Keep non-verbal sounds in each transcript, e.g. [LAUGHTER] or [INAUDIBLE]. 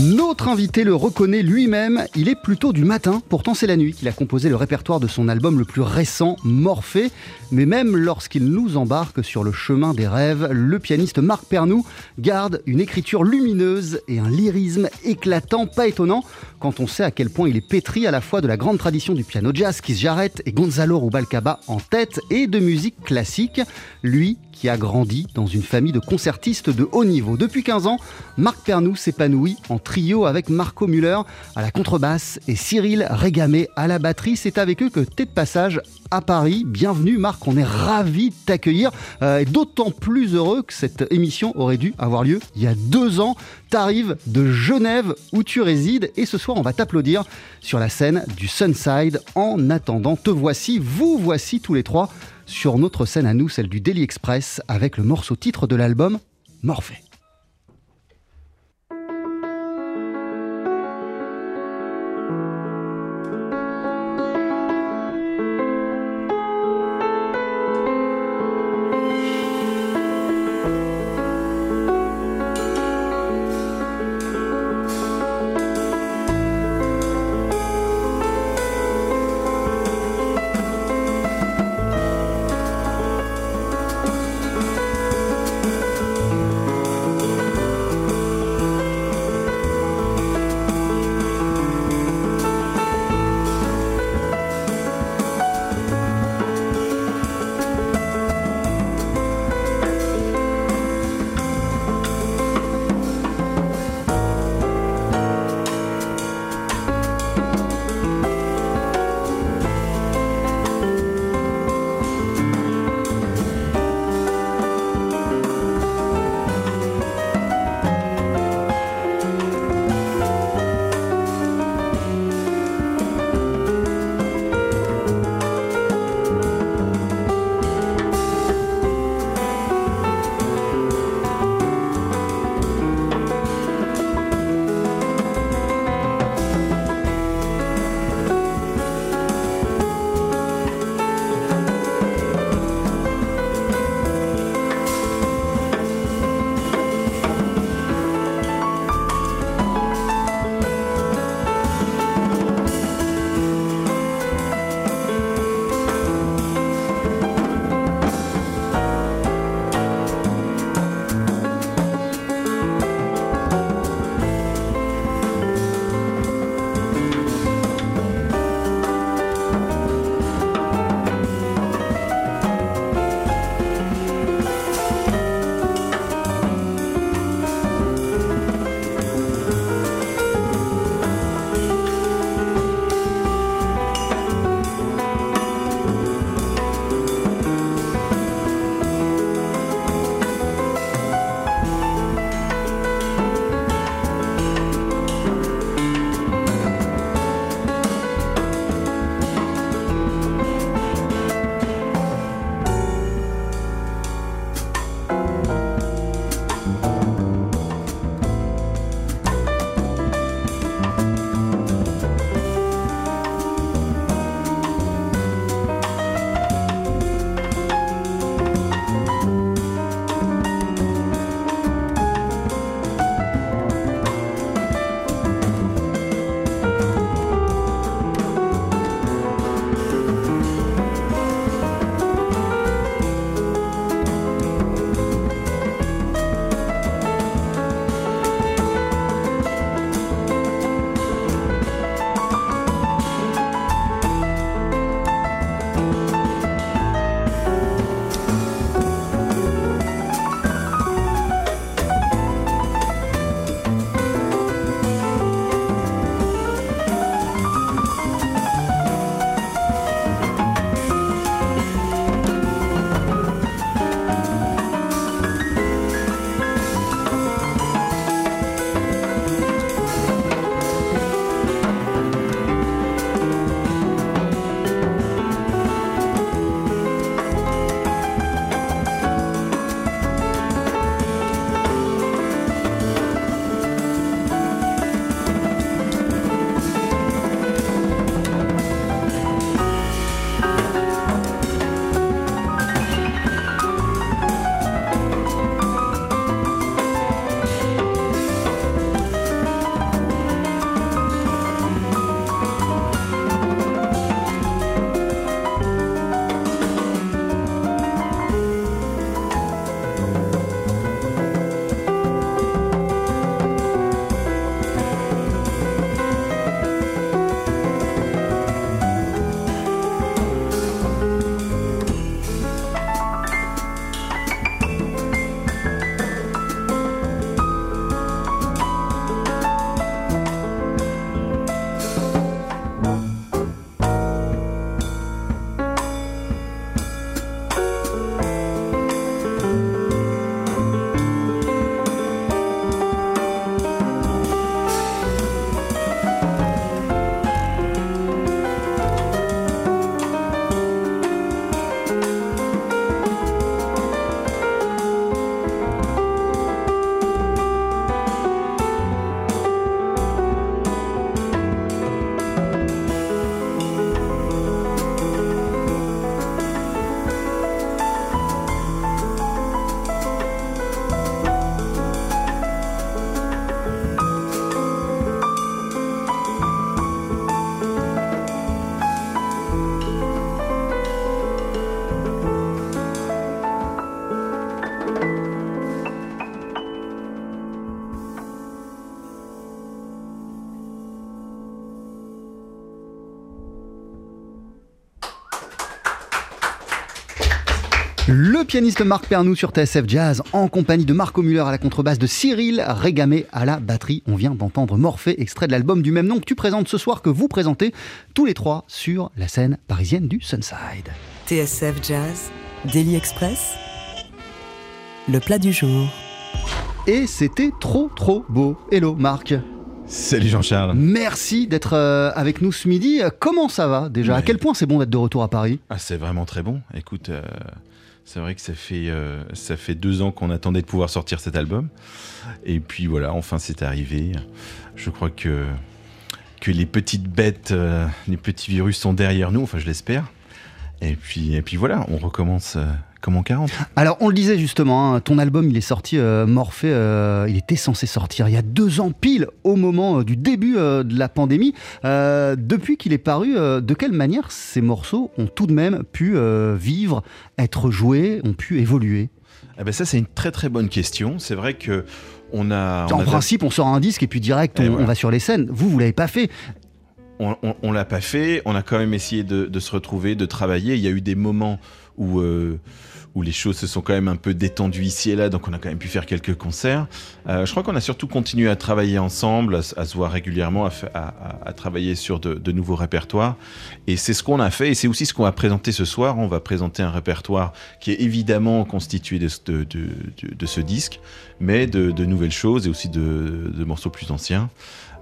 Notre invité le reconnaît lui-même, il est plutôt du matin, pourtant c'est la nuit qu'il a composé le répertoire de son album le plus récent, Morphée. Mais même lorsqu'il nous embarque sur le chemin des rêves, le pianiste Marc Pernou garde une écriture lumineuse et un lyrisme éclatant, pas étonnant quand on sait à quel point il est pétri à la fois de la grande tradition du piano jazz, Keith Jarrett et Gonzalo Rubalcaba en tête, et de musique classique. Lui qui a grandi dans une famille de concertistes de haut niveau. Depuis 15 ans, Marc Pernou s'épanouit en trio avec Marco Müller à la contrebasse et Cyril Régamé à la batterie. C'est avec eux que t'es de passage à Paris. Bienvenue Marc, on est ravis de t'accueillir euh, et d'autant plus heureux que cette émission aurait dû avoir lieu il y a deux ans. T'arrives de Genève où tu résides et ce soir on va t'applaudir sur la scène du Sunside. En attendant, te voici, vous voici tous les trois sur notre scène à nous, celle du Daily Express, avec le morceau titre de l'album, Morphée. Pianiste Marc Pernou sur TSF Jazz en compagnie de Marco Muller à la contrebasse, de Cyril Régamé à la batterie. On vient d'entendre Morphée, extrait de l'album du même nom que tu présentes ce soir, que vous présentez tous les trois sur la scène parisienne du Sunside. TSF Jazz, Daily Express, le plat du jour. Et c'était trop trop beau. Hello Marc. Salut Jean-Charles. Merci d'être euh, avec nous ce midi. Comment ça va déjà? À quel point c'est bon d'être de retour à Paris? Ah, c'est vraiment très bon. Écoute, euh, c'est vrai que ça fait, euh, ça fait deux ans qu'on attendait de pouvoir sortir cet album. Et puis voilà, enfin c'est arrivé. Je crois que, que les petites bêtes, euh, les petits virus sont derrière nous, enfin je l'espère. Et puis, et puis voilà, on recommence euh, comme en 40. Alors, on le disait justement, hein, ton album, il est sorti, euh, Morphée, euh, il était censé sortir il y a deux ans pile, au moment euh, du début euh, de la pandémie. Euh, depuis qu'il est paru, de quelle manière ces morceaux ont tout de même pu vivre, être joués, ont pu évoluer? Eh ben ça c'est une très très bonne question. C'est vrai que on a, on En a- principe, on sort un disque et puis direct, on, voilà. on va sur les scènes. Vous, vous l'avez pas fait. on, on, on l'a pas fait. On a quand même essayé de, de se retrouver, de travailler. Il y a eu des moments où euh, où les choses se sont quand même un peu détendues ici et là, donc on a quand même pu faire quelques concerts. Euh, je crois qu'on a surtout continué à travailler ensemble, à, se- voir régulièrement, à, travailler sur de, nouveaux répertoires. Et c'est ce qu'on a fait, et c'est aussi ce qu'on va présenter ce soir. On va présenter un répertoire qui est évidemment constitué de, ce- disque, mais de, nouvelles choses et aussi de morceaux plus anciens.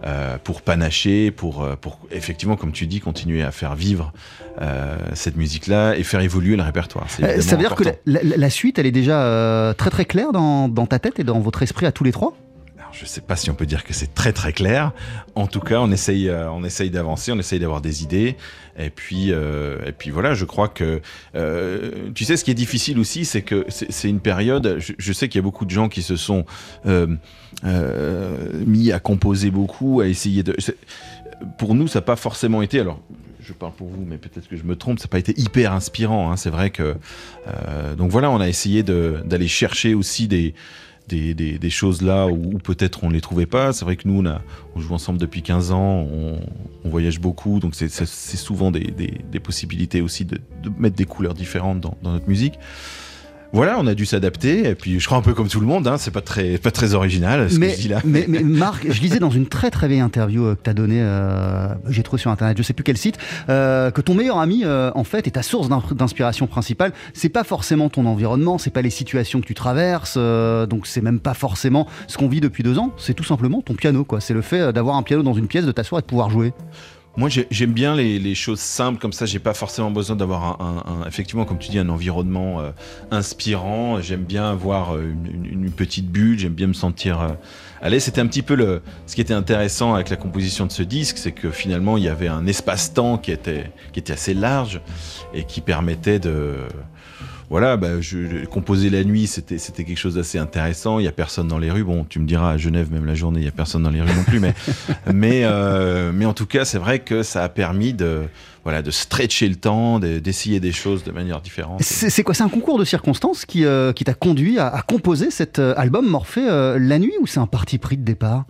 Euh, pour panacher, pour, euh, pour effectivement, comme tu dis, continuer à faire vivre euh, cette musique-là et faire évoluer le répertoire. Euh, ça veut dire que la- la suite, elle est déjà euh, très très claire dans, dans ta tête et dans votre esprit à tous les trois? Je sais pas si on peut dire que c'est très très clair. En tout cas, on essaye, euh, on essaye d'avancer, on essaye d'avoir des idées. Et puis, euh, et puis voilà, je crois que euh, tu sais, ce qui est difficile aussi, c'est que c'est une période. Je, sais qu'il y a beaucoup de gens qui se sont mis à composer beaucoup, à essayer de. Pour nous, ça n'a pas forcément été. Alors, je parle pour vous, mais peut-être que je me trompe. Ça n'a pas été hyper inspirant. hein, c'est vrai que. donc voilà, on a essayé d'aller chercher aussi des des, des- des choses là où, peut-être on ne les trouvait pas. C'est vrai que nous, on, a, on joue ensemble depuis 15 ans, on, voyage beaucoup, donc c'est- souvent des, des- des possibilités aussi de, de mettre des couleurs différentes dans, dans notre musique. Voilà, on a dû s'adapter, et puis je crois un peu comme tout le monde, hein, c'est pas très, pas très original ce que mais, je dis là. mais, mais [LAUGHS] Marc, je lisais dans une très très vieille interview euh, que tu as donnée, euh, j'ai trouvé sur internet, je sais plus quel site, euh, que ton meilleur ami euh, en fait est ta source d'in- d'inspiration principale. C'est pas forcément ton environnement, c'est pas les situations que tu traverses, donc c'est même pas forcément ce qu'on vit depuis deux ans. C'est tout simplement ton piano, quoi. C'est le fait d'avoir un piano dans une pièce, de t'asseoir et de pouvoir jouer. Moi, j'ai- j'aime bien les, choses simples comme ça. J'ai pas forcément besoin d'avoir un, effectivement, comme tu dis, un environnement euh, inspirant. J'aime bien avoir euh, une, petite bulle. J'aime bien me sentir euh. C'était un petit peu le, ce qui était intéressant avec la composition de ce disque, c'est que finalement, il y avait un espace-temps qui était, qui était assez large et qui permettait de voilà, bah, je, composer la nuit, c'était quelque chose d'assez intéressant. Il y a personne dans les rues. Bon, tu me diras à Genève, même la journée, il y a personne dans les rues non plus. Mais [LAUGHS] mais euh, mais en tout cas, c'est vrai que ça a permis de voilà de stretcher le temps, de- d'essayer des choses de manière différente. C'est quoi? C'est un concours de circonstances qui, euh, qui t'a conduit à, composer cet euh, album Morphée la nuit ou c'est un parti pris de départ?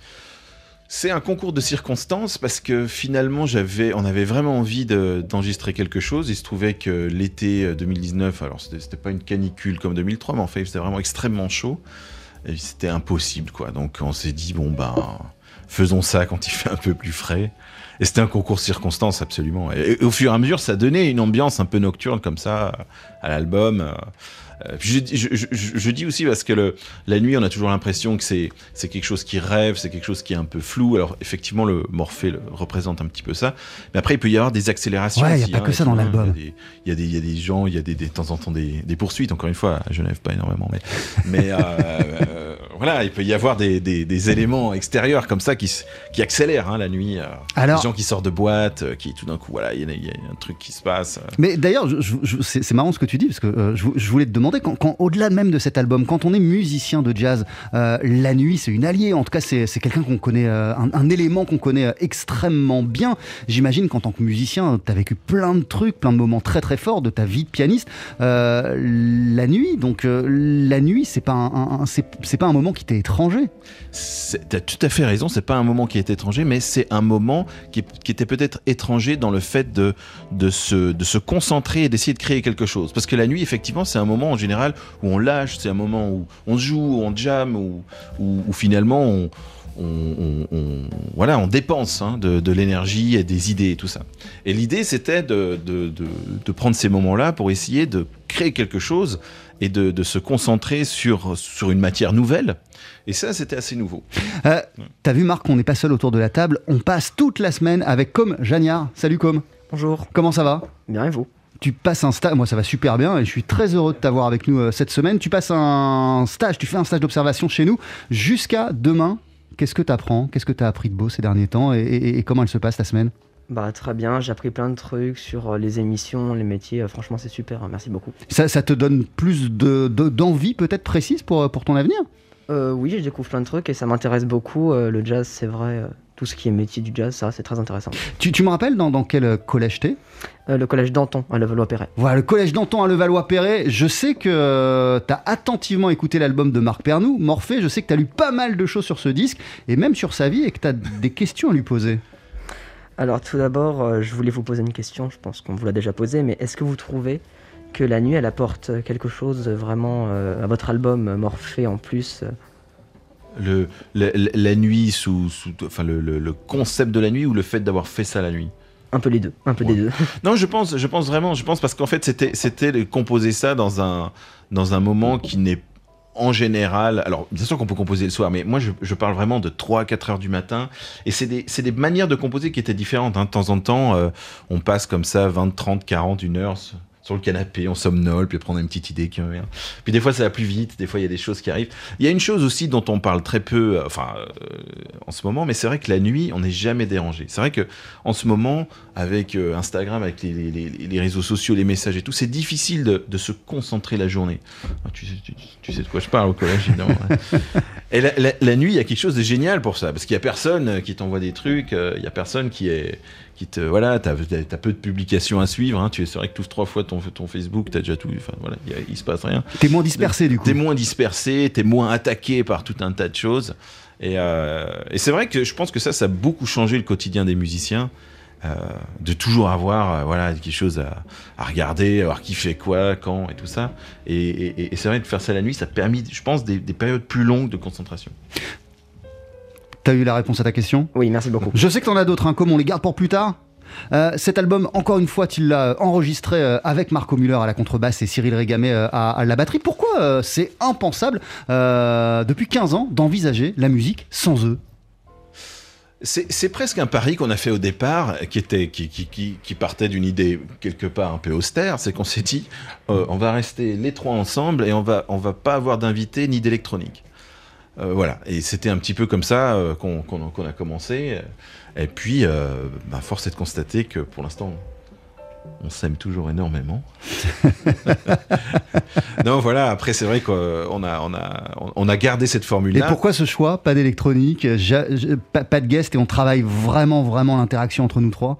C'est un concours de circonstances parce que finalement, on avait vraiment envie de- d'enregistrer quelque chose. Il se trouvait que l'été 2019, alors c'était pas une canicule comme 2003, mais en fait, c'était vraiment extrêmement chaud. Et c'était impossible, quoi. Donc, on s'est dit, bon, ben, faisons ça quand il fait un peu plus frais. Et c'était un concours de circonstances, absolument. Et, au fur et à mesure, ça donnait une ambiance un peu nocturne comme ça à l'album. Euh, euh, je, je- je- je- je dis aussi parce que le, la nuit, on a toujours l'impression que c'est quelque chose qui rêve, c'est quelque chose qui est un peu flou. Alors effectivement, le Morphée le, représente un petit peu ça. Mais après, il peut y avoir des accélérations. Ouais, il y a aussi, pas hein, que ça dans effectivement. l'album. Il y, a des- y y a gens, il y a des, des- de temps en temps des, des poursuites. Encore une fois, à Genève, pas énormément, mais mais euh, euh, voilà, il peut y avoir des, éléments extérieurs comme ça qui accélèrent hein, la nuit. euh, Alors- des gens qui sortent de boîte, euh, qui tout d'un coup, voilà, il y, a- il y a un truc qui se passe. euh. Mais d'ailleurs, je- je- je- c'est marrant ce que tu dis, parce que euh, je, je voulais te demander, quand, au-delà même de cet album, quand on est musicien de jazz, euh, la nuit, c'est une alliée, en tout cas, c'est quelqu'un qu'on connaît, euh, un, élément qu'on connaît euh, extrêmement bien. J'imagine qu'en tant que musicien, tu as vécu plein de trucs, plein de moments très très forts de ta vie de pianiste. La nuit, donc, la nuit, c'est pas un, c'est pas un moment qui t'est étranger? Tu as tout à fait raison, c'est pas un moment qui est étranger, mais c'est un moment qui, qui était peut-être étranger dans le fait de, de, se, de se concentrer et d'essayer de créer quelque chose. Parce que la nuit, effectivement, c'est un moment en général où on lâche, c'est un moment où on joue, où on jam, où, où, où finalement on, on, on, voilà, on dépense hein, de, de l'énergie et des idées et tout ça. Et l'idée, c'était de, de, de, de prendre ces moments-là pour essayer de créer quelque chose et de, de, se concentrer sur, sur une matière nouvelle. Et ça, c'était assez nouveau. Euh, T'as vu, Marc, on n'est pas seul autour de la table. On passe toute la semaine avec Com Jagnard. Salut Com. Bonjour. Comment ça va? Bien et vous? Tu passes un stage, moi ça va super bien et je suis très heureux de t'avoir avec nous euh, cette semaine. Tu passes un stage, tu fais un stage d'observation chez nous jusqu'à demain. Qu'est-ce que tu apprends Qu'est-ce que tu as appris de beau ces derniers temps et, et, et comment elle se passe ta semaine? Bah, très bien, j'ai appris plein de trucs sur euh, les émissions, les métiers. Euh, franchement, c'est super, hein, merci beaucoup. Ça, ça te donne plus de, de, d'envie peut-être précise pour, pour ton avenir? Euh, Oui, je découvre plein de trucs et ça m'intéresse beaucoup. Euh, le jazz, c'est vrai, tout ce qui est métier du jazz, ça, c'est très intéressant. Tu, tu me rappelles dans, dans quel collège t'es? Le collège Danton, à Levallois-Perret. Voilà, le collège Danton à Levallois-Perret. Je sais que tu as attentivement écouté l'album de Marc Pernou, Morphée. Je sais que tu as lu pas mal de choses sur ce disque et même sur sa vie et que tu as des questions à lui poser. Alors tout d'abord, euh, je voulais vous poser une question, je pense qu'on vous l'a déjà posée, mais est-ce que vous trouvez que la nuit, elle apporte quelque chose vraiment euh, à votre album Morphée en plus le, la, nuit sous, sous enfin le, le, concept de la nuit ou le fait d'avoir fait ça la nuit? Un peu les deux, un peu ouais. des deux. [LAUGHS] Non, je pense, je pense vraiment, je pense parce qu'en fait c'était c'était de composer ça dans un dans un moment qui n'est en général, alors bien sûr qu'on peut composer le soir, mais moi je, je parle vraiment de 3 à 4 heures du matin, et c'est des, des, manières de composer qui étaient différentes. Hein. De temps en temps, euh, on passe comme ça 20, 30, 40, une heure sur le canapé, on somnole, puis a une petite idée qui revient. Puis des fois ça va plus vite, des fois il y a des choses qui arrivent. Il y a une chose aussi dont on parle très peu, enfin euh, en ce moment, mais c'est vrai que la nuit on n'est jamais dérangé. C'est vrai que en ce moment avec euh, Instagram, avec les, les, les, réseaux sociaux, les messages et tout, c'est difficile de, de, se concentrer la journée. Ah, tu, sais, tu, tu, sais, de quoi je parle au collège, évidemment. [LAUGHS] et la, la, la, nuit, il y a quelque chose de génial pour ça, parce qu'il y a personne qui t'envoie des trucs, euh, il y a personne qui est qui te voilà t'as as peu de publications à suivre hein, tu c'est vrai que tu ouvres trois fois ton ton Facebook t'as déjà tout enfin voilà il, se passe rien. T'es moins dispersé du coup. T'es moins dispersé t'es moins attaqué par tout un tas de choses. Et, euh, et c'est vrai que je pense que ça ça a beaucoup changé le quotidien des musiciens euh, de toujours avoir euh, voilà quelque chose à, à, regarder avoir qui fait quoi quand et tout ça. Et, et, et c'est vrai de faire ça la nuit ça a permis je pense des, des périodes plus longues de concentration T'as eu la réponse à ta question Oui, merci beaucoup. Je sais que t'en as d'autres, hein, comme on les garde pour plus tard. Euh, cet album, encore une fois, tu l'as enregistré euh, avec Marco Müller à la contrebasse et Cyril Régamé euh, à, à, la batterie. Pourquoi euh, c'est impensable depuis 15 ans d'envisager la musique sans eux? C'est presque un pari qu'on a fait au départ, qui, était, qui, qui, qui, qui partait d'une idée quelque part un peu austère, c'est qu'on s'est dit, euh, on va rester les trois ensemble et on va, on va pas avoir d'invités ni d'électronique. Euh, voilà, et c'était un petit peu comme ça euh, qu'on qu qu a commencé. Et puis, euh, bah, force est de constater que pour l'instant, on s'aime toujours énormément. [LAUGHS] non, voilà, après, c'est vrai qu'on a, on a, on a gardé cette formule-là. Et pourquoi ce choix? Pas d'électronique, pas, pas de guest, et on travaille vraiment, vraiment l'interaction entre nous trois?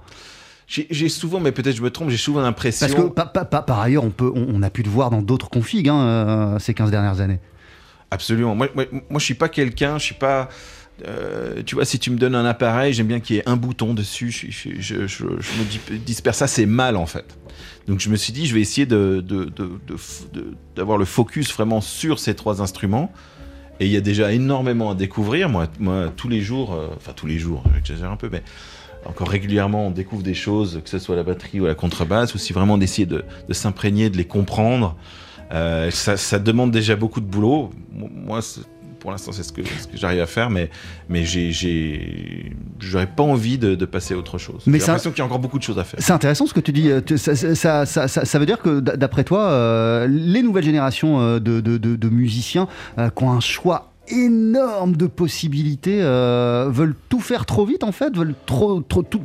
J'ai souvent, mais peut-être je me trompe, j'ai souvent l'impression. Parce que pa, pa, pa, par ailleurs, on, peut, on, on, a pu te voir dans d'autres configs hein, ces 15 dernières années. Absolument. Moi, moi, moi je suis pas quelqu'un, je suis pas. Euh, tu vois, si tu me donnes un appareil, j'aime bien qu'il y ait un bouton dessus. Je, je, je, me disperse. Ça, c'est mal en fait. Donc, je me suis dit, je vais essayer de, de, de, d'avoir le focus vraiment sur ces trois instruments. Et il y a déjà énormément à découvrir. Moi, moi tous les jours, euh, enfin tous les jours, j'exagère un peu, mais encore régulièrement, on découvre des choses, que ce soit la batterie ou la contrebasse, ou si vraiment d'essayer de, de s'imprégner, de les comprendre. Euh, ça, ça, demande déjà beaucoup de boulot. Moi, pour l'instant, c'est ce que, ce que j'arrive à faire, mais, mais j'aurais pas envie de, de, passer à autre chose. J'ai l'impression qu'il y a encore beaucoup de choses à faire. C'est intéressant ce que tu dis. Ça, ça, ça, ça veut dire que, d'après toi, euh, les nouvelles générations euh, de, de, de musiciens euh, qui ont un choix énorme de possibilités euh, veulent tout faire trop vite en fait, veulent trop, trop tout,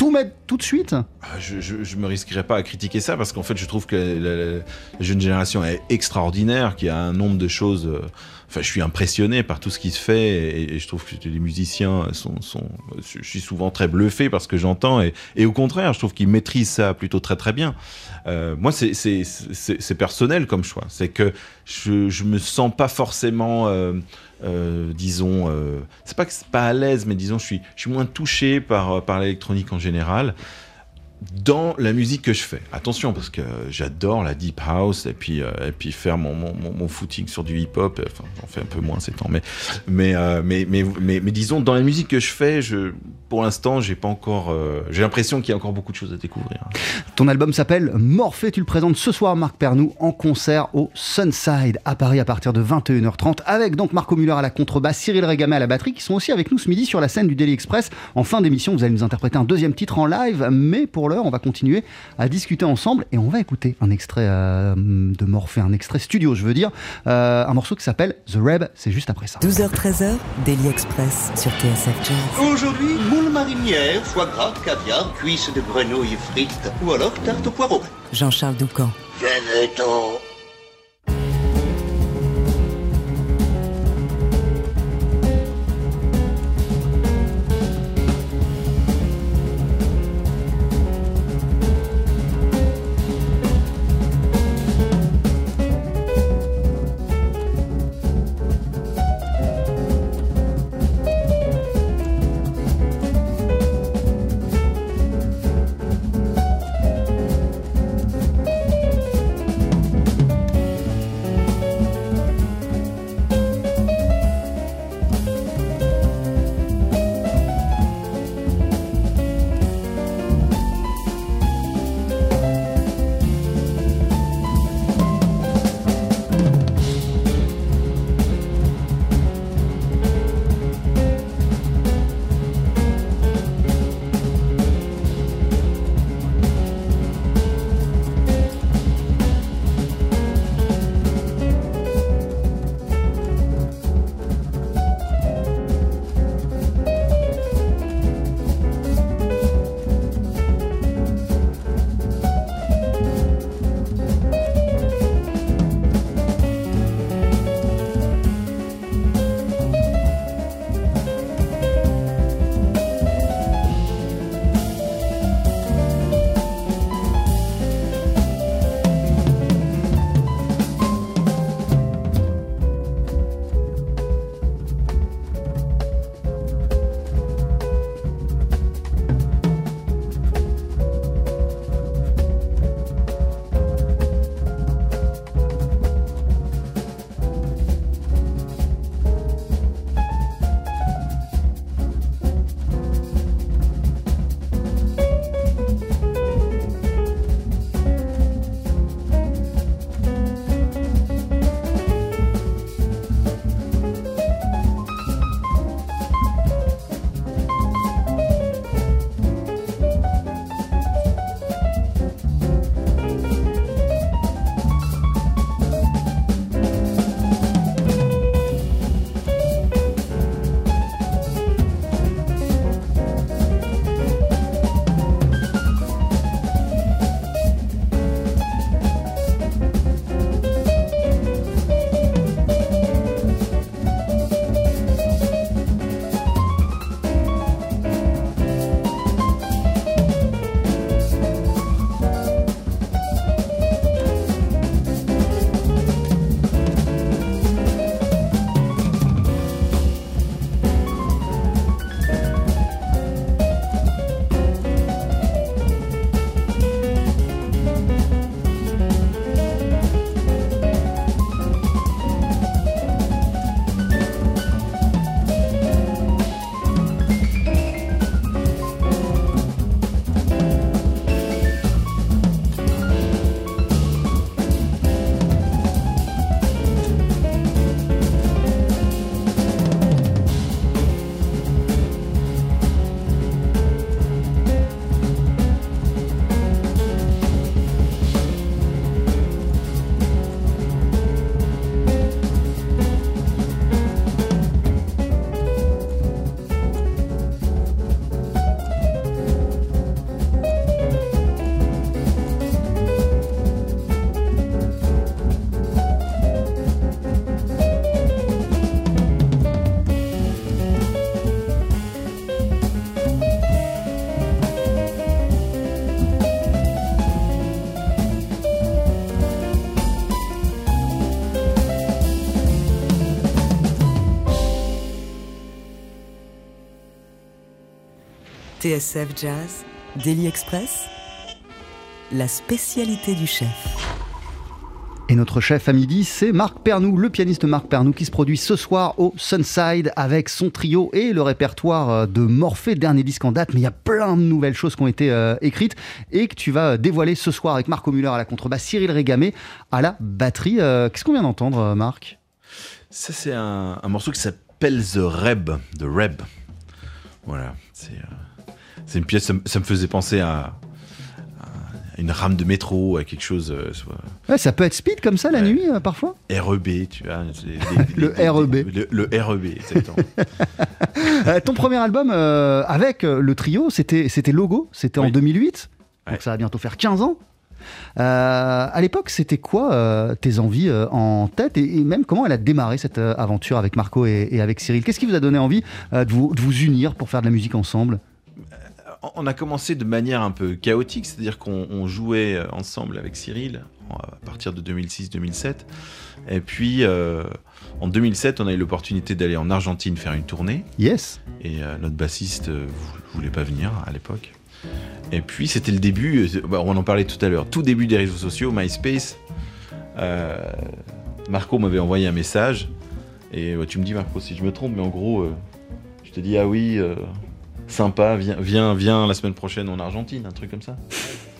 tout mettre tout de suite? Je, je, je, me risquerais pas à critiquer ça parce qu'en fait je trouve que la, jeune génération est extraordinaire, qu'il y a un nombre de choses enfin, je suis impressionné par tout ce qui se fait et, je trouve que les musiciens sont, je suis souvent très bluffé par ce que j'entends et, au contraire, je trouve qu'ils maîtrisent ça plutôt très très bien. Euh, moi, c'est personnel comme choix. C'est que je, je me sens pas forcément, euh, euh, disons, c'est pas que c'est pas à l'aise, mais disons, je suis, moins touché par l'électronique en général dans la musique que je fais. Attention, parce que j'adore la deep house et puis, euh, et puis faire mon, mon, mon, footing sur du hip-hop. Enfin, j'en fais un peu moins ces temps, mais, mais, euh, mais, mais, mais, mais, disons, dans la musique que je fais, je, pour l'instant, j'ai pas encore. Euh, j'ai l'impression qu'il y a encore beaucoup de choses à découvrir. Ton album s'appelle Morphée. Tu le présentes ce soir, Marc Pernou, en concert au Sunside à Paris à partir de 21h30, avec donc Marco Muller à la contrebasse, Cyril Régamé à la batterie, qui sont aussi avec nous ce midi sur la scène du Daily Express. En fin d'émission, vous allez nous interpréter un deuxième titre en live, mais pour on va continuer à discuter ensemble et on va écouter un extrait euh, de Morphée, un extrait studio, je veux dire, euh, un morceau qui s'appelle The Reb, c'est juste après ça. 12h-13h, Daily Express sur TSF Jazz. Aujourd'hui, moule marinière, foie gras, caviar, cuisses de grenouille frites ou alors tarte au poireau. Jean-Charles Doucan. Venez-t'en TSF Jazz, Daily Express, la spécialité du chef. Et notre chef à midi, c'est Marc Pernou, le pianiste Marc Pernou, qui se produit ce soir au Sunside avec son trio et le répertoire euh, de Morphée, dernier disque en date. Mais il y a plein de nouvelles choses qui ont été euh, écrites et que tu vas dévoiler ce soir avec Marco Muller à la contrebasse, Cyril Régamé à la batterie. Euh, Qu'est-ce qu'on vient d'entendre, Marc? Ça, c'est un, un morceau qui s'appelle The Reb, The Reb. Voilà, c'est euh, c'est une pièce, ça, me- ça me faisait penser à, à une rame de métro, à quelque chose, euh, Ouais, Ça peut être speed comme ça la nuit, euh, parfois REB, tu vois. les- les- [LAUGHS] Le REB. Le, le REB, exactement. [LAUGHS] Euh, Ton premier album avec le trio, c'était Logo, c'était en Oui. 2008, donc Ouais. ça va bientôt faire 15 ans. Euh, à l'époque, c'était quoi euh, tes envies euh, en tête et, et même comment elle a démarré cette aventure avec Marco et, et avec Cyril? Qu'est-ce qui vous a donné envie de, vous, de vous unir pour faire de la musique ensemble? On a commencé de manière un peu chaotique, c'est-à-dire qu'on on jouait euh, ensemble avec Cyril en- à partir de 2006-2007. Et puis euh, en 2007, on a eu l'opportunité d'aller en Argentine faire une tournée. Yes Et euh, notre bassiste euh, vou- voulait pas venir à l'époque. Et puis c'était le début, euh, bah, on en parlait tout à l'heure, tout début des réseaux sociaux, MySpace. Euh, Marco m'avait envoyé un message. Et tu me dis Marco si je me trompe, mais en gros, euh, je te dis ah oui, euh, sympa, viens, viens, viens la semaine prochaine en Argentine, un truc comme ça.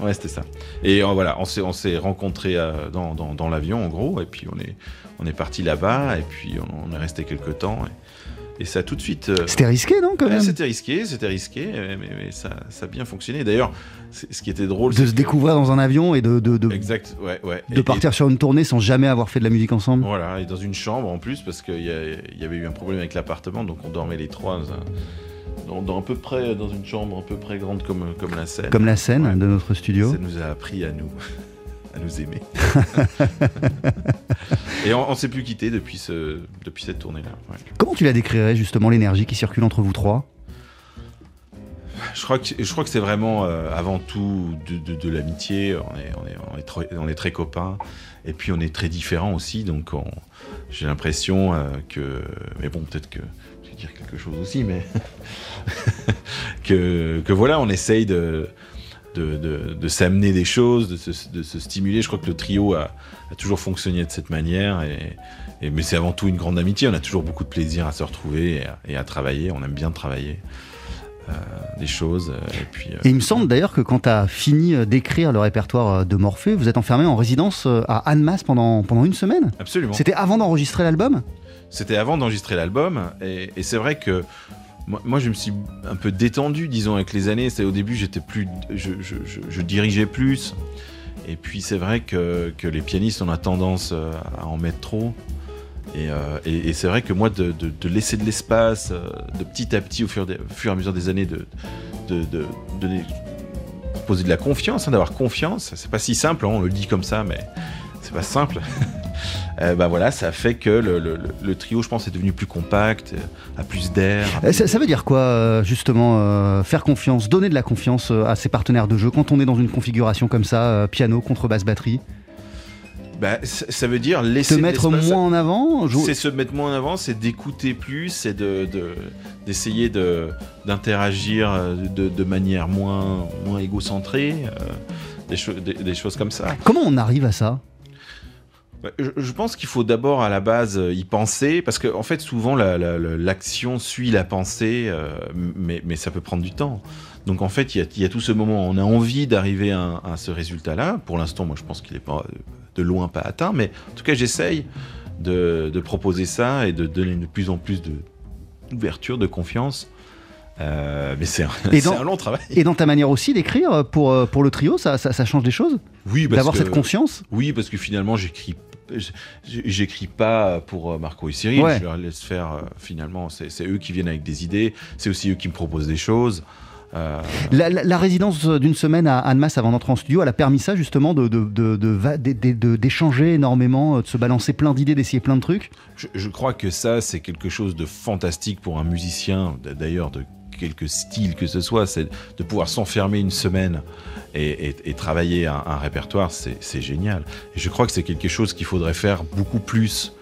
Ouais, c'était ça. Et euh, voilà, on s'est, on s'est rencontrés euh, dans, dans- dans l'avion en gros, et puis on est, on est parti là-bas, et puis on, on est resté quelques temps. Et, et ça a tout de suite. euh, C'était risqué, non, quand Ouais, même? c'était risqué, c'était risqué, mais, mais ça, ça a bien fonctionné. D'ailleurs, c'est- ce qui était drôle, De se découvrir dans un avion et de, de, de, Exact, ouais, ouais. de Et- partir sur une tournée sans jamais avoir fait de la musique ensemble? Voilà, et dans une chambre en plus, parce qu'il y, y avait eu un problème avec l'appartement, donc on dormait les trois dans, un- dans, dans à peu près dans une chambre à peu près grande comme, comme la scène. Comme la scène Ouais. de notre studio. Ça nous a appris à nous, [LAUGHS] à nous aimer. [LAUGHS] et on, on s'est plus quitté depuis, ce, depuis cette tournée-là. ouais. Comment tu la décrirais justement l'énergie qui circule entre vous trois? Je crois que, je crois que c'est vraiment euh, avant tout de, de- de l'amitié. On est, on, est, on, est très, on est très copains. Et puis on est très différents aussi. Donc on- j'ai l'impression euh, que. Mais bon, peut-être que. Dire quelque chose aussi, mais. [LAUGHS] que, que voilà, on essaye de. De, de- de s'amener des choses, de se, de se stimuler. Je crois que le trio a, a toujours fonctionné de cette manière. Et, et- mais c'est avant tout une grande amitié. On a toujours beaucoup de plaisir à se retrouver et à, et à travailler. On aime bien travailler euh, des choses. euh, Et puis, euh, Et il me semble d'ailleurs que quand tu as fini d'écrire le répertoire de Morphée, vous êtes enfermé en résidence à Annemasse pendant, pendant une semaine? Absolument. C'était avant d'enregistrer l'album? C'était avant d'enregistrer l'album. Et, c'est vrai que moi, je me suis un peu détendu, disons, avec les années. Au début, j'étais plus, je, dirigeais plus. Et puis c'est vrai que, les pianistes, on a tendance euh, à en mettre trop. Et, euh, et- c'est vrai que moi, de, laisser de l'espace, euh, de petit à petit, au fur, et à mesure des années, de, de, de, donner- poser de la confiance, hein, d'avoir confiance, c'est pas si simple, hein, on le dit comme ça, mais c'est pas simple. [LAUGHS] Euh, bah voilà, ça fait que le, le- le- le trio, je pense, est devenu plus compact, euh, a plus d'air. Euh, ça, ça veut dire quoi, euh, justement, euh, faire confiance, donner de la confiance à ses partenaires de jeu quand on est dans une configuration comme ça, euh, piano, contrebasse, batterie? Bah, ça veut dire laisser Se mettre moins en avant C'est se mettre moins en avant, c'est d'écouter plus, c'est de, de- d'essayer de, d'interagir de, de manière moins, moins égocentrée, des, cho- des- des choses comme ça. Comment on arrive à ça? Je, pense qu'il faut d'abord à la base euh, y penser, parce qu'en en fait souvent la- la- la- l'action suit la pensée, euh, mais, ça peut prendre du temps. Donc en fait il y a, tout ce moment, on a envie d'arriver à, ce résultat-là. Pour l'instant moi je pense qu'il n'est pas euh, de loin pas atteint, mais en tout cas j'essaye de, de proposer ça et de donner de plus en plus d'ouverture, de confiance. Euh, mais c'est [LAUGHS] un, long travail. Et dans ta manière aussi d'écrire pour, euh, pour le trio, ça, ça, ça change des choses Oui, parce D'avoir cette conscience Oui, parce que finalement, j'écris, j'écris pas pour euh, Marco et Cyril. Ouais. Je leur laisse faire. finalement, c'est eux qui viennent avec des idées. C'est aussi eux qui me proposent des choses. Euh, La, la- la résidence d'une semaine à Annemasse avant d'entrer en studio, elle a permis ça justement de, de- de- de d'échanger énormément, de se balancer plein d'idées, d'essayer plein de trucs. je, je crois que ça, c'est quelque chose de fantastique pour un musicien, d'ailleurs de quelque style que ce soit, c'est de pouvoir s'enfermer une semaine et, travailler un, un répertoire, c'est génial. Et je crois que c'est quelque chose qu'il faudrait faire beaucoup plus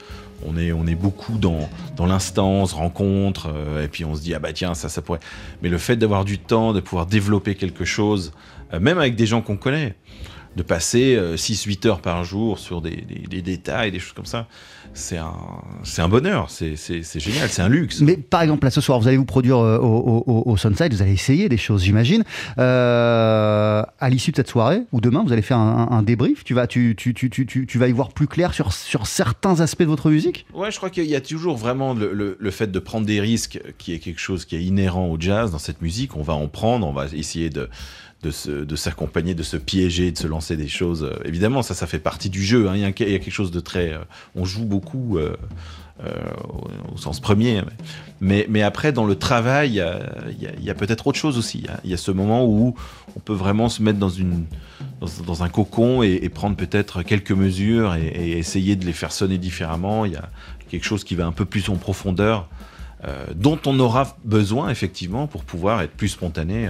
on est, beaucoup dans, dans se rencontre, euh, et puis on se dit, ah bah tiens, ça, ça pourrait. Mais le fait d'avoir du temps, de pouvoir développer quelque chose, euh, même avec des gens qu'on connaît, de passer 6-8 heures par jour sur des, des, des détails, des choses comme ça, c'est un, c'est un bonheur, c'est, génial, c'est un luxe. Mais par exemple, là ce soir, vous allez vous produire euh, au, au, au Sunside, vous allez essayer des choses, j'imagine. Euh, à l'issue de cette soirée, ou demain, vous allez faire un, un débrief. Tu vas, tu, tu, tu, tu, tu vas y voir plus clair sur, sur certains aspects de votre musique? Ouais, je crois qu'il y a toujours vraiment le, le, le, fait de prendre des risques qui est quelque chose qui est inhérent au jazz dans cette musique. On va en prendre, on va essayer de de, se, de s'accompagner, de se piéger, de se lancer des choses. Euh, évidemment, ça, ça fait partie du jeu. Hein. Il, y a, quelque chose de très. Euh, on joue beaucoup euh, au, sens premier. Mais, mais après, dans le travail, il y a, peut-être autre chose aussi. Il y, a ce moment où on peut vraiment se mettre dans, une, dans, un cocon et, prendre peut-être quelques mesures et, essayer de les faire sonner différemment. Il y a quelque chose qui va un peu plus en profondeur. Dont on aura besoin effectivement pour pouvoir être plus spontané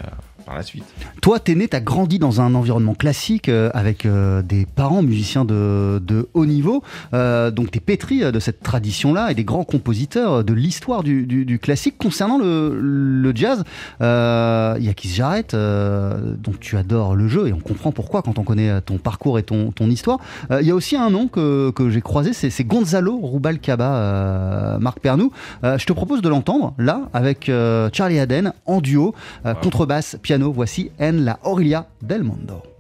par la suite. Toi, t'es né, t'as grandi dans un environnement classique euh, avec euh, des parents musiciens de, de haut niveau, euh, donc t'es pétri de cette tradition-là et des grands compositeurs de l'histoire du, du, du, classique. Concernant le, le jazz, il y a Keith Jarrett, donc tu adores le jeu et on comprend pourquoi quand on connaît ton parcours et ton, ton histoire. Il y a aussi un nom que, que j'ai croisé, c'est Gonzalo Rubalcaba, Marc Pernou. je te propose de l'entendre là avec Charlie Haden en duo, wow. contrebasse, piano voici En la Orilla del Mundo.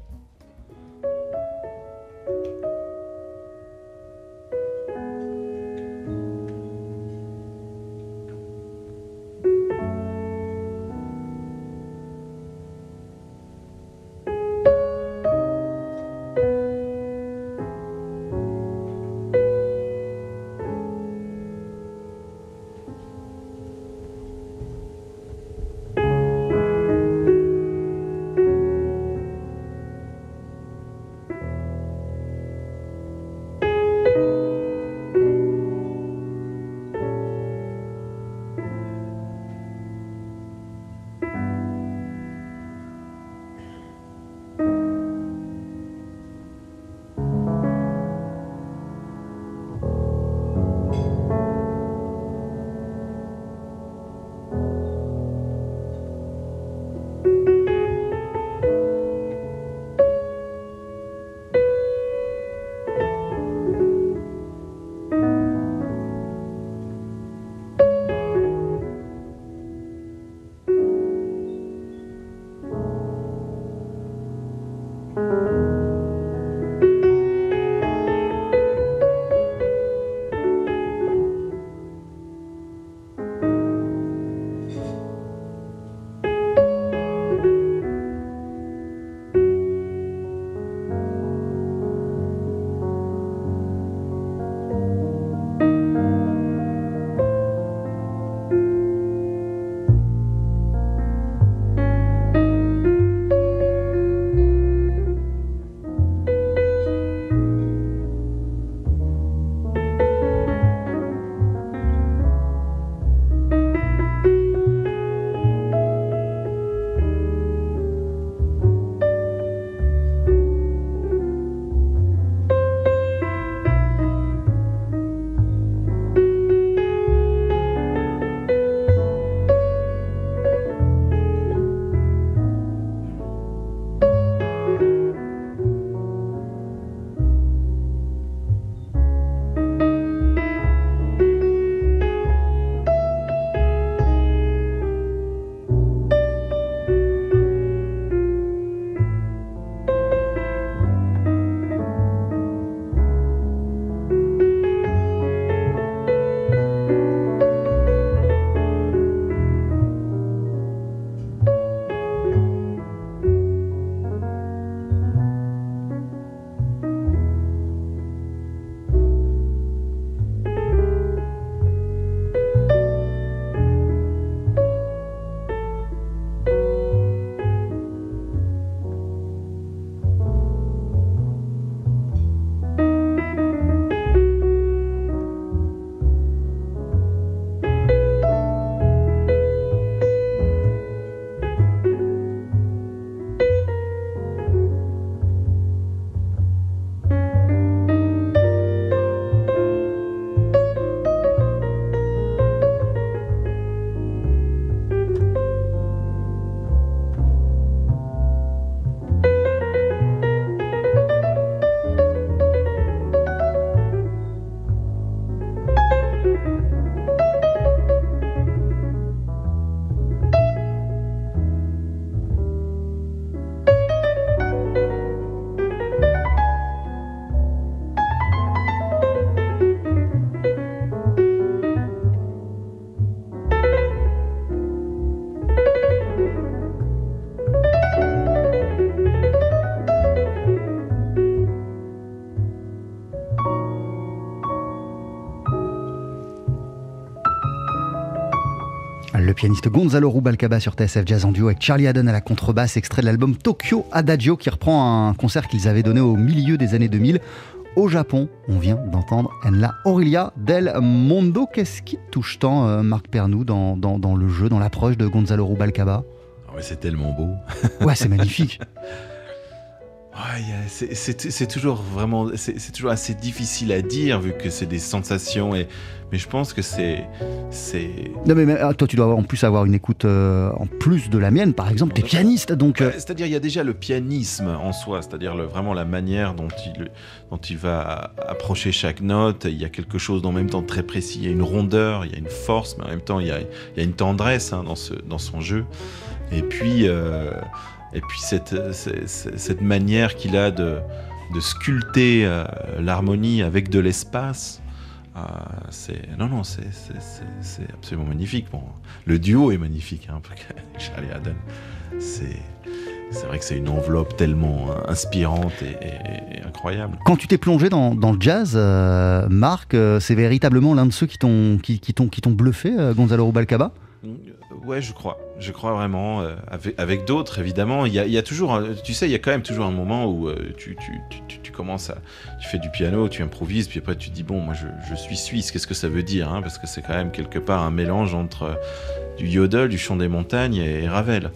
Pianiste Gonzalo Rubalcaba sur TSF Jazz en duo avec Charlie Haddon à la contrebasse, extrait de l'album Tokyo Adagio qui reprend un concert qu'ils avaient donné au milieu des années 2000 au Japon. On vient d'entendre Enla Aurelia del Mondo. Qu'est-ce qui touche tant, euh, Marc Pernou, dans, dans- dans le jeu, dans l'approche de Gonzalo Rubalcaba? Ouais, c'est tellement beau. Ouais, c'est magnifique. [LAUGHS] Ouais, c'est- toujours vraiment, c'est toujours assez difficile à dire vu que c'est des sensations et mais je pense que c'est c'est Non mais, mais, ah, toi tu dois en plus avoir une écoute euh, en plus de la mienne par exemple, t'es pianiste donc... euh, C'est-à-dire, il y a déjà le pianisme en soi, c'est-à-dire vraiment la manière dont il, dont il va approcher chaque note. Il y a quelque chose en même temps très précis. Il y a une rondeur, il y a une force, mais en même temps, il y a, il y a une tendresse hein, dans, ce, dans son jeu. Et puis, euh, et puis cette, cette, cette manière qu'il a de, de sculpter euh, l'harmonie avec de l'espace. euh, c'est non non c'est absolument magnifique bon le duo est magnifique hein, [LAUGHS] Charlie Haddon c'est c'est vrai que c'est une enveloppe tellement euh, inspirante et, incroyable. Quand tu t'es plongé dans, dans le jazz, euh, Marc, euh, c'est véritablement l'un de ceux qui t'ont qui, qui qui bluffé, euh, Gonzalo Rubalcaba? Euh, Ouais, je crois. Je crois vraiment. euh, avec d'autres, évidemment. Il y, a, toujours. Tu sais, il y a quand même toujours un moment où euh, tu, commences à. Tu fais du piano, tu improvises, puis après tu te dis bon, moi je, suis suisse, qu'est-ce que ça veut dire hein? Parce que c'est quand même quelque part un mélange entre euh, du yodel, du chant des montagnes et, Ravel.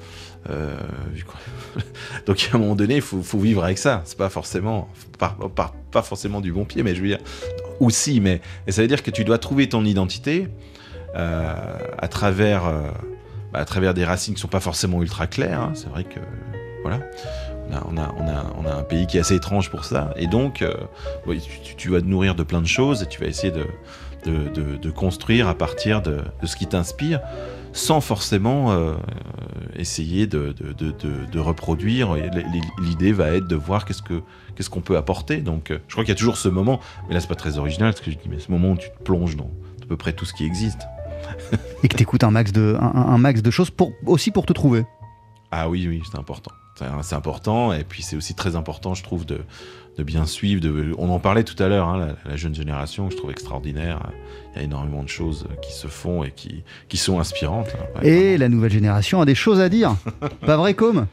Vu quoi. [LAUGHS] Donc à un moment donné, il faut, vivre avec ça. C'est pas forcément. Pas, forcément du bon pied, mais je veux dire. Aussi, mais. Et ça veut dire que tu dois trouver ton identité à travers. Bah, à travers des racines qui sont pas forcément ultra claires. hein. C'est vrai que voilà, on a, on, a, on, a, un pays qui est assez étrange pour ça. Et donc, euh, tu, vas te nourrir de plein de choses et tu vas essayer de, de, de- construire à partir de, ce qui t'inspire sans forcément euh, essayer de, reproduire. L'idée va être de voir qu'est-ce que qu'est-ce qu'on peut apporter. Donc, euh, je crois qu'il y a toujours ce moment, mais là c'est pas très original ce que je dis, mais ce moment où tu te plonges dans à peu près tout ce qui existe. Et que t'écoutes un max de un, un max de choses pour aussi pour te trouver. Ah oui, oui, c'est important. C'est- important, et puis c'est aussi très important, je trouve, de, de bien suivre. De, on en parlait tout à l'heure, hein, la, la jeune génération, que je trouve extraordinaire. Il y a énormément de choses qui se font et qui, qui sont inspirantes. hein. Ouais, Et vraiment. la nouvelle génération a des choses à dire. [LAUGHS] pas vrai, Com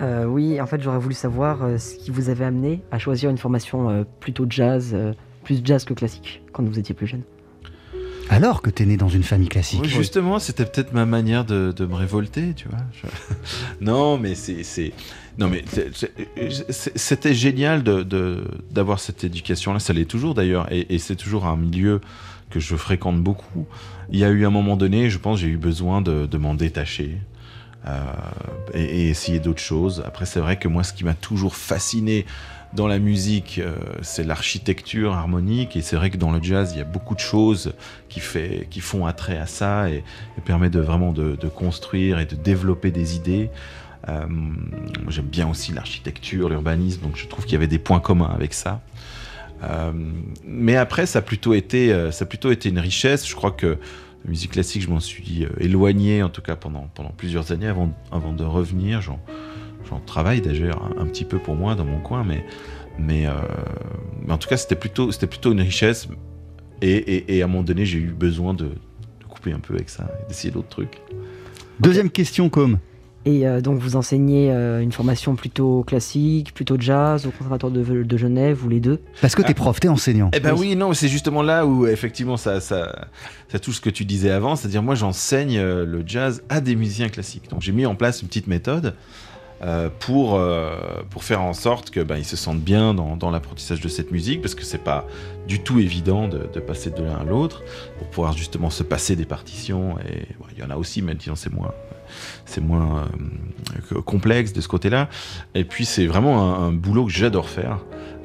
Euh, oui, en fait, j'aurais voulu savoir euh, ce qui vous avait amené à choisir une formation euh, plutôt jazz, euh, plus jazz que classique, quand vous étiez plus jeune. Alors que t'es né dans une famille classique. Justement, c'était peut-être ma manière de, me révolter, tu vois. [LAUGHS] Non, mais c'est, non, mais c'était génial de, de- d'avoir cette éducation-là. Ça l'est toujours d'ailleurs, et, c'est toujours un milieu que je fréquente beaucoup. Il y a eu un moment donné, je pense, j'ai eu besoin de, de m'en détacher. euh, et, et essayer d'autres choses. Après, c'est vrai que moi, ce qui m'a toujours fasciné dans la musique, euh, c'est l'architecture harmonique. Et c'est vrai que dans le jazz, il y a beaucoup de choses qui, font attrait à ça et, et permet de vraiment de, construire et de développer des idées. Euh, J'aime bien aussi l'architecture, l'urbanisme, donc je trouve qu'il y avait des points communs avec ça. Euh, mais après, ça a plutôt été, une richesse. Je crois que la musique classique, je m'en suis éloigné, en tout cas pendant, plusieurs années avant, de revenir. J'en travaille d'ailleurs un, un petit peu pour moi dans mon coin, mais, mais, euh, mais en tout cas, c'était plutôt, c'était plutôt une richesse. Et, et- et à un moment donné, j'ai eu besoin de, de couper un peu avec ça et d'essayer d'autres trucs. Deuxième question, Com. Et euh, donc, vous enseignez euh, une formation plutôt classique, plutôt jazz, au Conservatoire de, de Genève, ou les deux? Parce que t'es Ah. prof, t'es enseignant. Eh ben oui, non, c'est justement là où effectivement ça, ça, ça touche ce que tu disais avant, c'est-à-dire moi j'enseigne euh, le jazz à des musiciens classiques. Donc j'ai mis en place une petite méthode euh, pour, euh, pour faire en sorte que ben, se sentent bien dans, dans l'apprentissage de cette musique, parce que c'est pas du tout évident de, de passer de l'un à l'autre, pour pouvoir justement se passer des partitions. Et bon, il y en a aussi, mais disons c'est moins c'est moins euh, complexe de ce côté-là. Et puis c'est vraiment un, un boulot que j'adore faire.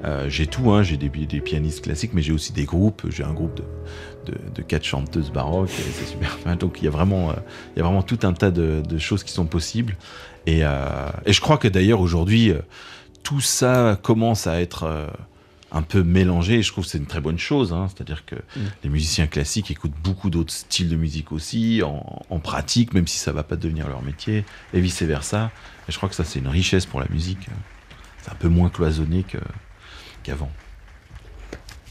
Euh, j'ai tout, hein. j'ai des, des pianistes classiques, mais j'ai aussi des groupes. J'ai un groupe de, de, de quatre chanteuses baroques, c'est super. Enfin, [LAUGHS] donc il y a vraiment, euh, il y a vraiment tout un tas de, de choses qui sont possibles. Et, euh, et je crois que d'ailleurs aujourd'hui, euh, tout ça commence à être euh, un peu mélangé. Et je trouve que c'est une très bonne chose. hein. C'est-à-dire que les musiciens classiques écoutent beaucoup d'autres styles de musique aussi, en, en pratique, même si ça va pas devenir leur métier, et vice versa. Et je crois que ça c'est une richesse pour la musique. C'est un peu moins cloisonné qu'avant.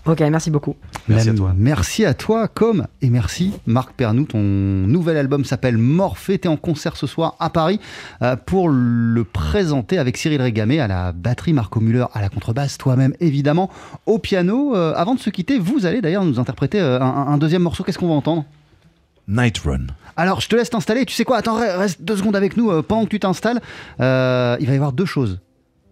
Ok, merci beaucoup. Merci à toi. Merci à toi, comme et merci Marc Pernou. Ton nouvel album s'appelle Morphée. T'es en concert ce soir à Paris euh, pour le présenter avec Cyril Régamé à la batterie, Marco Müller à la contrebasse, toi-même évidemment au piano. Euh, avant de se quitter, vous allez d'ailleurs nous interpréter euh, un, un deuxième morceau. Qu'est-ce qu'on va entendre? Night Run. Alors, je te laisse t'installer. Tu sais quoi? Attends, re- reste deux secondes avec nous euh, pendant que tu t'installes. Euh, il va y avoir deux choses.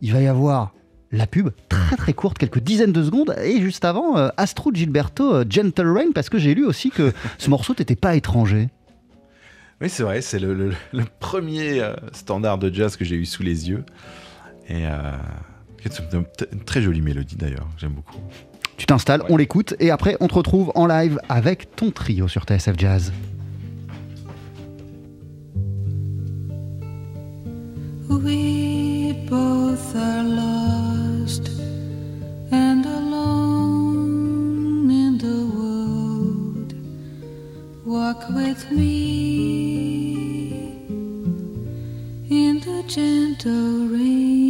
Il va y avoir la pub, très très courte, quelques dizaines de secondes, et juste avant, euh, Astro Gilberto, euh, Gentle Rain, parce que j'ai lu aussi que [LAUGHS] ce morceau t'était pas étranger. Oui, c'est vrai, c'est le, le- le premier euh, standard de jazz que j'ai eu sous les yeux. Et euh, c'est une une très jolie mélodie d'ailleurs, j'aime beaucoup. Tu t'installes, on l'écoute, et après on te retrouve en live avec ton trio sur TSF Jazz. We both are lost and alone in the world. Walk with me in the gentle rain.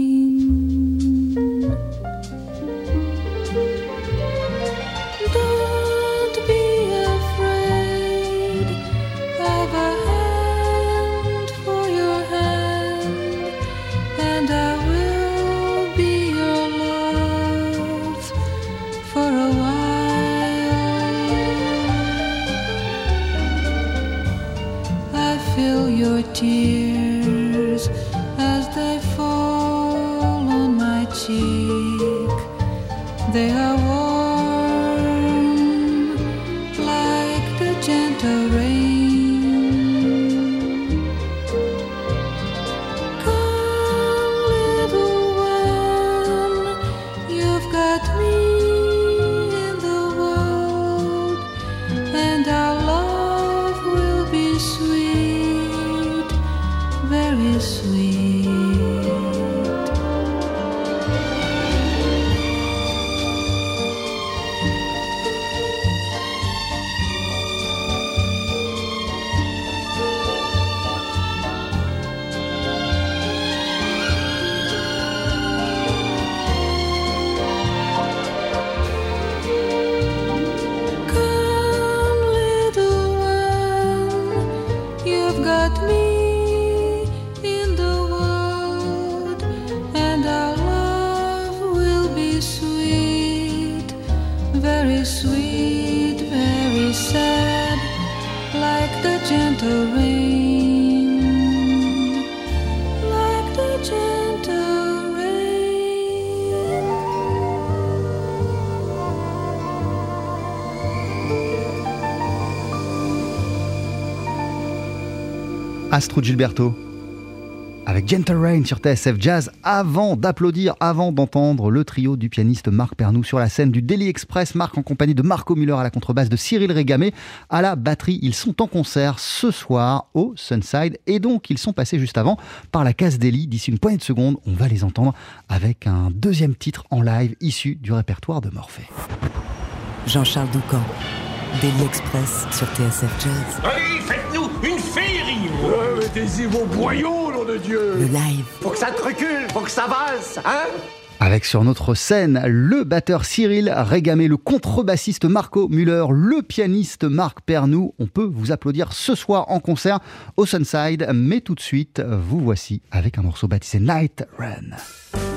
Astro Gilberto Gentle Rain sur TSF Jazz avant d'applaudir, avant d'entendre le trio du pianiste Marc Pernou sur la scène du Daily Express. Marc en compagnie de Marco Müller à la contrebasse, de Cyril Régamé à la batterie. Ils sont en concert ce soir au Sunside et donc ils sont passés juste avant par la case Daily. D'ici une poignée de secondes, on va les entendre avec un deuxième titre en live issu du répertoire de Morphée. Jean-Charles Doucan, Daily Express sur TSF Jazz. Allez, faites-nous une féerie Mettez-y vos boyaux, nom de Dieu Le live. Faut que ça te recule, faut que ça valse, hein Avec sur notre scène le batteur Cyril Régamé, le contrebassiste Marco Müller, le pianiste Marc Pernou. On peut vous applaudir ce soir en concert au Sunside, mais tout de suite, vous voici avec un morceau baptisé Night Run.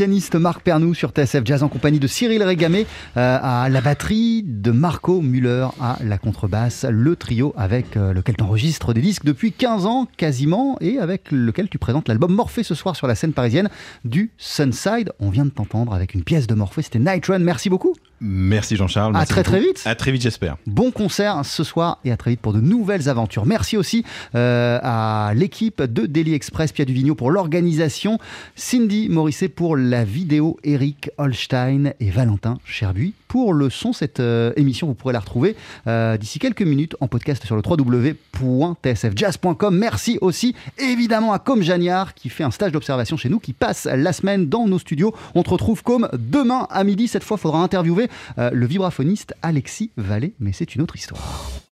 Pianiste Marc Pernou sur TSF Jazz en compagnie de Cyril Régamé euh, à la batterie, de Marco Müller à la contrebasse, le trio avec euh, lequel tu enregistres des disques depuis 15 ans quasiment et avec lequel tu présentes l'album Morphée ce soir sur la scène parisienne du Sunside. On vient de t'entendre avec une pièce de Morphée, c'était Night Run. Merci beaucoup. Merci Jean-Charles. À très, très beaucoup. vite. À très vite, j'espère. Bon concert ce soir et à très vite pour de nouvelles aventures. Merci aussi euh, à l'équipe de Daily Express, Pia Duvigneau pour l'organisation, Cindy Morisset pour la vidéo, Eric Holstein et Valentin Cherbuy pour le son. Cette euh, émission, vous pourrez la retrouver euh, d'ici quelques minutes en podcast sur le www.tsfjazz.com. Merci aussi évidemment à Com Jagnard qui fait un stage d'observation chez nous, qui passe la semaine dans nos studios. On te retrouve comme demain à midi. Cette fois, il faudra interviewer euh, le vibraphoniste Alexis Vallée, mais c'est une autre histoire.